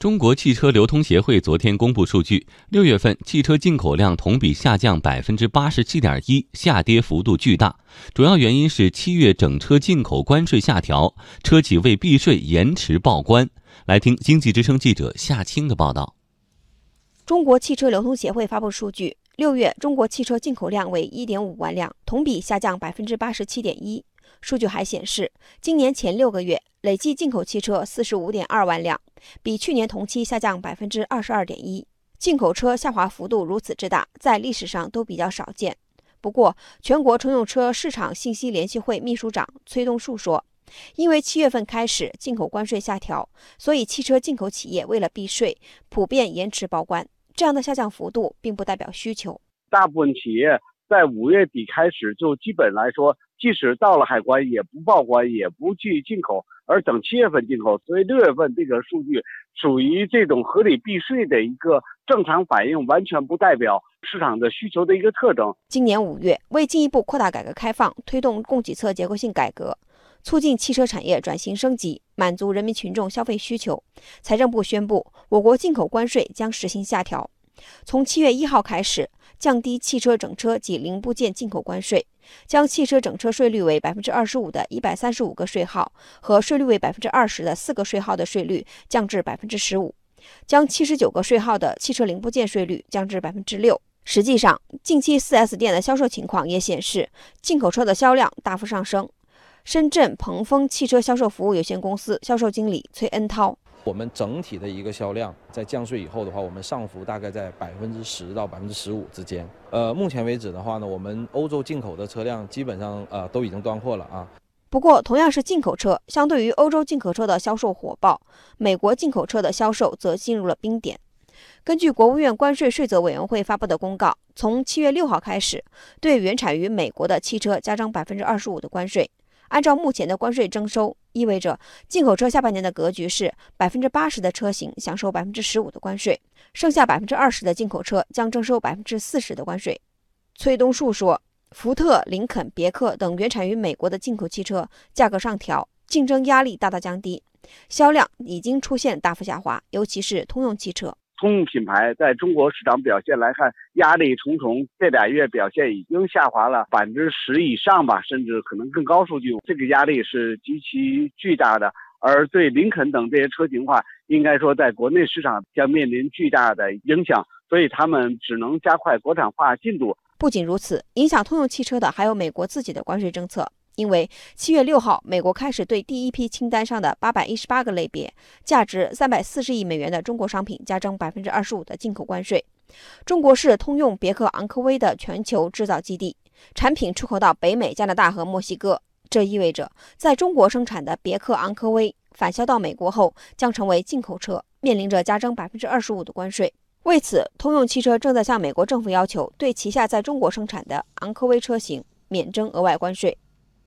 中国汽车流通协会昨天公布数据，六月份汽车进口量同比下降百分之八十七点一，下跌幅度巨大。主要原因是七月整车进口关税下调，车企为避税延迟报关。来听经济之声记者夏青的报道。中国汽车流通协会发布数据，六月中国汽车进口量为一点五万辆，同比下降百分之八十七点一。数据还显示，今年前六个月累计进口汽车四十五点二万辆，比去年同期下降百分之二十二点一。进口车下滑幅度如此之大，在历史上都比较少见。不过，全国乘用车市场信息联席会秘书长崔东树说，因为七月份开始进口关税下调，所以汽车进口企业为了避税，普遍延迟报关。这样的下降幅度并不代表需求，大部分企业。在五月底开始，就基本来说，即使到了海关也不报关，也不去进口，而等七月份进口。所以六月份这个数据属于这种合理避税的一个正常反应，完全不代表市场的需求的一个特征。今年五月，为进一步扩大改革开放，推动供给侧结构性改革，促进汽车产业转型升级，满足人民群众消费需求，财政部宣布，我国进口关税将实行下调。从七月一号开始，降低汽车整车及零部件进口关税，将汽车整车税率为百分之二十五的一百三十五个税号和税率为百分之二十的四个税号的税率降至百分之十五，将七十九个税号的汽车零部件税率降至百分之六。实际上，近期 4S 店的销售情况也显示，进口车的销量大幅上升。深圳鹏峰汽车销售服务有限公司销售经理崔恩涛。我们整体的一个销量在降税以后的话，我们上浮大概在百分之十到百分之十五之间。呃，目前为止的话呢，我们欧洲进口的车辆基本上呃都已经断货了啊。不过，同样是进口车，相对于欧洲进口车的销售火爆，美国进口车的销售则进入了冰点。根据国务院关税税则委员会发布的公告，从七月六号开始，对原产于美国的汽车加征百分之二十五的关税。按照目前的关税征收，意味着进口车下半年的格局是百分之八十的车型享受百分之十五的关税，剩下百分之二十的进口车将征收百分之四十的关税。崔东树说，福特、林肯、别克等原产于美国的进口汽车价格上调，竞争压力大大降低，销量已经出现大幅下滑，尤其是通用汽车。通用品牌在中国市场表现来看，压力重重。这俩月表现已经下滑了百分之十以上吧，甚至可能更高数据。这个压力是极其巨大的。而对林肯等这些车型的话，应该说在国内市场将面临巨大的影响，所以他们只能加快国产化进度。不仅如此，影响通用汽车的还有美国自己的关税政策。因为七月六号，美国开始对第一批清单上的八百一十八个类别、价值三百四十亿美元的中国商品加征百分之二十五的进口关税。中国是通用别克昂科威的全球制造基地，产品出口到北美、加拿大和墨西哥。这意味着，在中国生产的别克昂科威返销到美国后，将成为进口车，面临着加征百分之二十五的关税。为此，通用汽车正在向美国政府要求，对旗下在中国生产的昂科威车型免征额外关税。